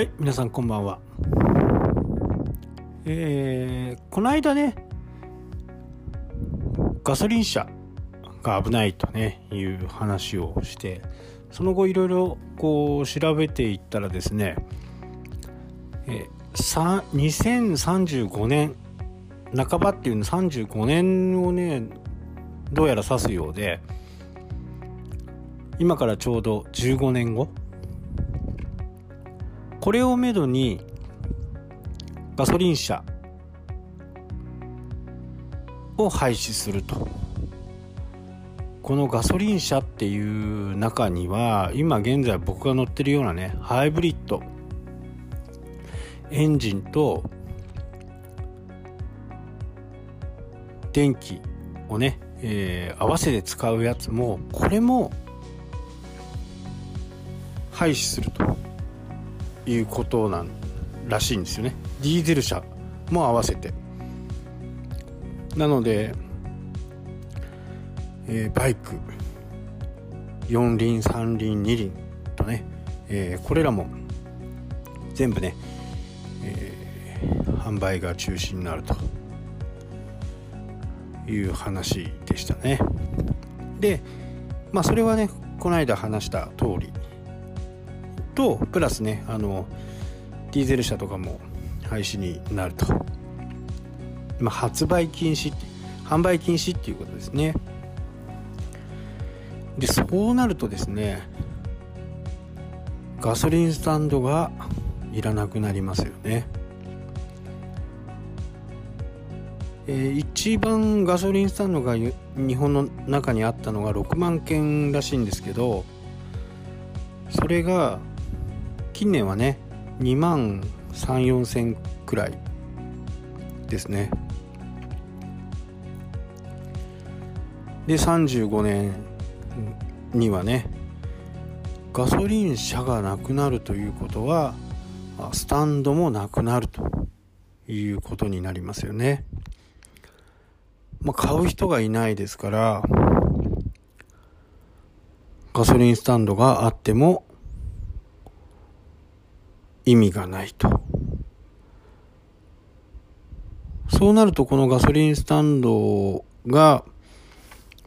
はい、皆さんこんばんは。えー、この間ね、ガソリン車が危ないとね、いう話をして、その後いろいろこう調べていったらですね、えー、2035年半ばっていうの35年をね、どうやら指すようで、今からちょうど15年後これをめどにガソリン車を廃止すると。このガソリン車っていう中には今現在僕が乗ってるようなねハイブリッドエンジンと電気をね、えー、合わせて使うやつもこれも廃止すると。いうことなんらしいんですよね。ディーゼル車も合わせて。なので、えー、バイク。4輪3輪2輪とね、えー、これらも全部ね、えー、販売が中止になると。いう話でしたね。でまあそれはねこの間話した通り。とプラスねあのディーゼル車とかも廃止になると、まあ、発売禁止販売禁止っていうことですね。でそうなるとですねガソリンスタンドがいらなくなりますよね。えー、一番ガソリンスタンドが日本の中にあったのが6万件らしいんですけどそれが近年はね2万3 4千くらいですねで35年にはねガソリン車がなくなるということはスタンドもなくなるということになりますよね。まあ、買う人がいないですからガソリンスタンドがあっても意味がないと。そうなるとこのガソリンスタンドが、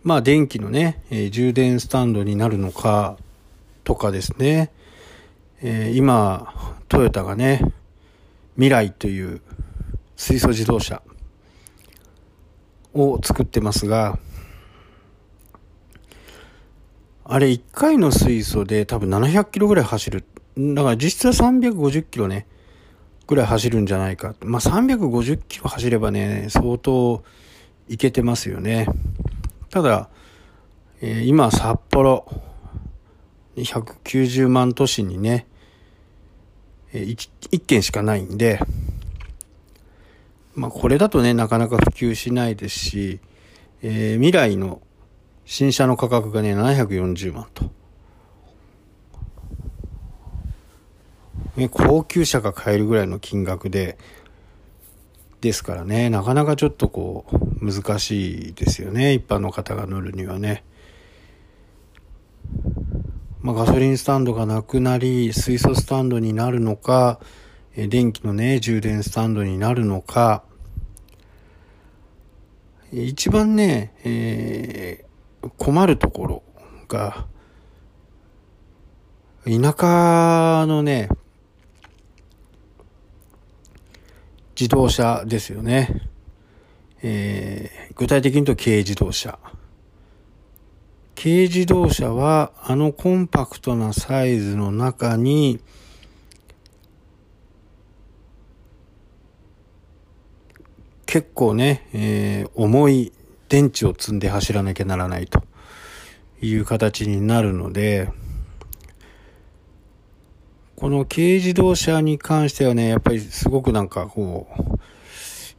まあ電気のね、えー、充電スタンドになるのかとかですね、えー、今、トヨタがね、未来という水素自動車を作ってますが、あれ1回の水素で多分700キロぐらい走るだから実質は350キロね、ぐらい走るんじゃないか。まあ、350キロ走ればね、相当いけてますよね。ただ、えー、今札幌、190万都市にね、えー、1, 1軒しかないんで、まあ、これだとね、なかなか普及しないですし、えー、未来の新車の価格がね、740万と。ね、高級車が買えるぐらいの金額で、ですからね、なかなかちょっとこう、難しいですよね、一般の方が乗るにはね。まあ、ガソリンスタンドがなくなり、水素スタンドになるのか、電気のね、充電スタンドになるのか、一番ね、えー、困るところが、田舎のね、自動車ですよね。えー、具体的に言うと軽自動車。軽自動車はあのコンパクトなサイズの中に結構ね、えー、重い電池を積んで走らなきゃならないという形になるので、この軽自動車に関してはね、やっぱりすごくなんかこう、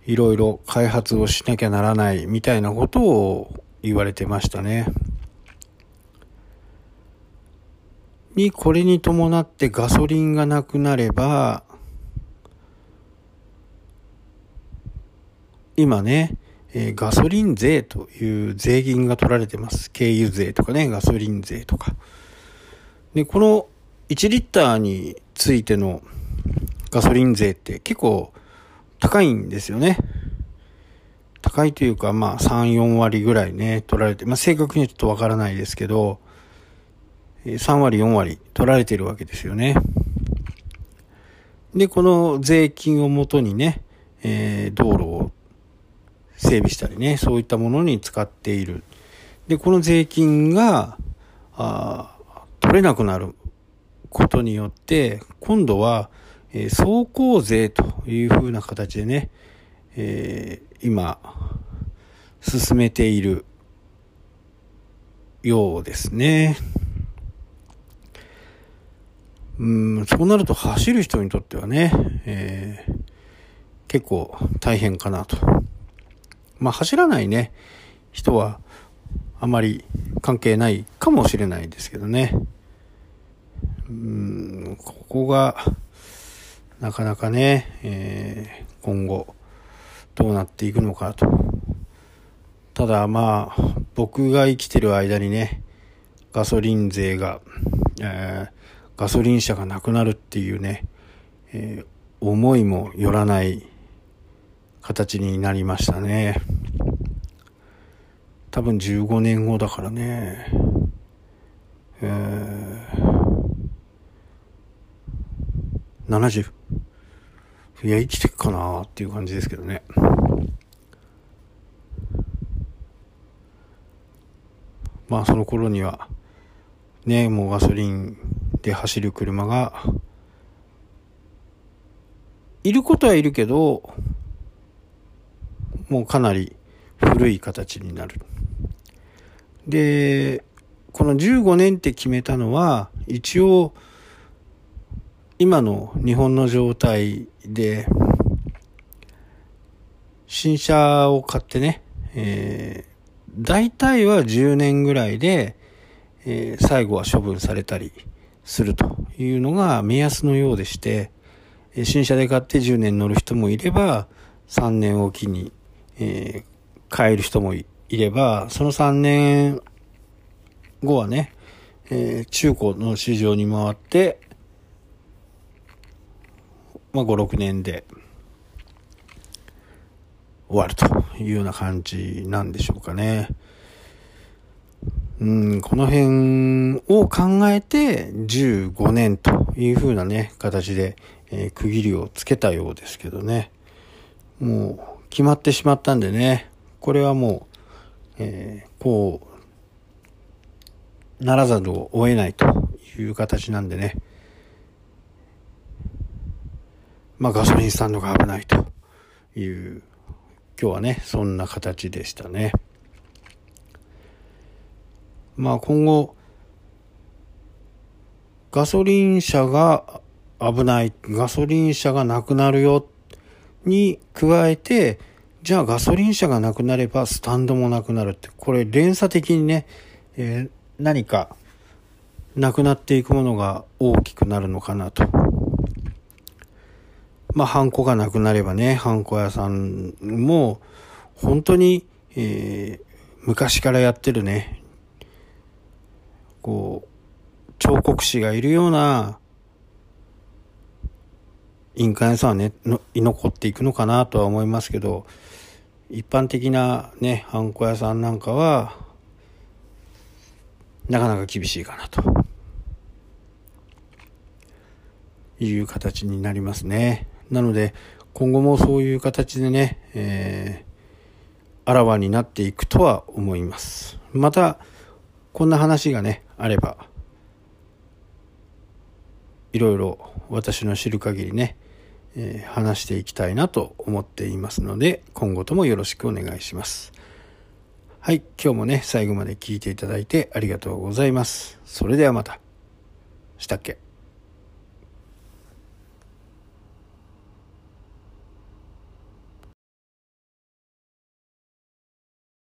いろいろ開発をしなきゃならないみたいなことを言われてましたね。に、これに伴ってガソリンがなくなれば、今ね、えー、ガソリン税という税金が取られてます。軽油税とかね、ガソリン税とか。で、この1リッターについてのガソリン税って結構高いんですよね。高いというか、まあ3、4割ぐらいね、取られて、まあ正確にはちょっとわからないですけど、3割、4割取られてるわけですよね。で、この税金をもとにね、えー、道路を整備したりね、そういったものに使っている。で、この税金が、あ取れなくなることによって、今度は、え、走行税というふうな形でね、えー、今、進めているようですね。うん、そうなると走る人にとってはね、えー、結構大変かなと。まあ走らないね、人はあまり関係ないかもしれないですけどね。うん、ここが、なかなかね、えー、今後、どうなっていくのかと。ただまあ、僕が生きてる間にね、ガソリン税が、えー、ガソリン車がなくなるっていうね、えー、思いもよらない形になりましたね。多分15年後だからね。えー、70? いや、生きてくかなっていう感じですけどね。まあその頃には、ね、もうガソリンで走る車が、いることはいるけど、もうかなり古い形になる。で、この15年って決めたのは、一応、今の日本の状態で、新車を買ってね、えー、大体は10年ぐらいで、えー、最後は処分されたりするというのが目安のようでして、新車で買って10年乗る人もいれば、3年おきに、えー、買える人もいれば、その3年後はね、えー、中古の市場に回って、まあ、5、6年で終わるというような感じなんでしょうかね。うん、この辺を考えて15年という風なね、形で、えー、区切りをつけたようですけどね。もう決まってしまったんでね、これはもう、えー、こう、ならざるを得ないという形なんでね。まあガソリンスタンドが危ないという、今日はね、そんな形でしたね。まあ今後、ガソリン車が危ない、ガソリン車がなくなるよに加えて、じゃあガソリン車がなくなればスタンドもなくなるって、これ連鎖的にね、えー、何かなくなっていくものが大きくなるのかなと。まあ、ハンコがなくなればね、ハンコ屋さんも、本当に、えー、昔からやってるね、こう、彫刻師がいるような印鑑屋さんはね、の居残っていくのかなとは思いますけど、一般的なね、ハンコ屋さんなんかは、なかなか厳しいかなと。いう形になりますね。なので、今後もそういう形でね、えー、あらわになっていくとは思います。また、こんな話がね、あれば、いろいろ私の知る限りね、えー、話していきたいなと思っていますので、今後ともよろしくお願いします。はい、今日もね、最後まで聞いていただいてありがとうございます。それではまた。したっけ？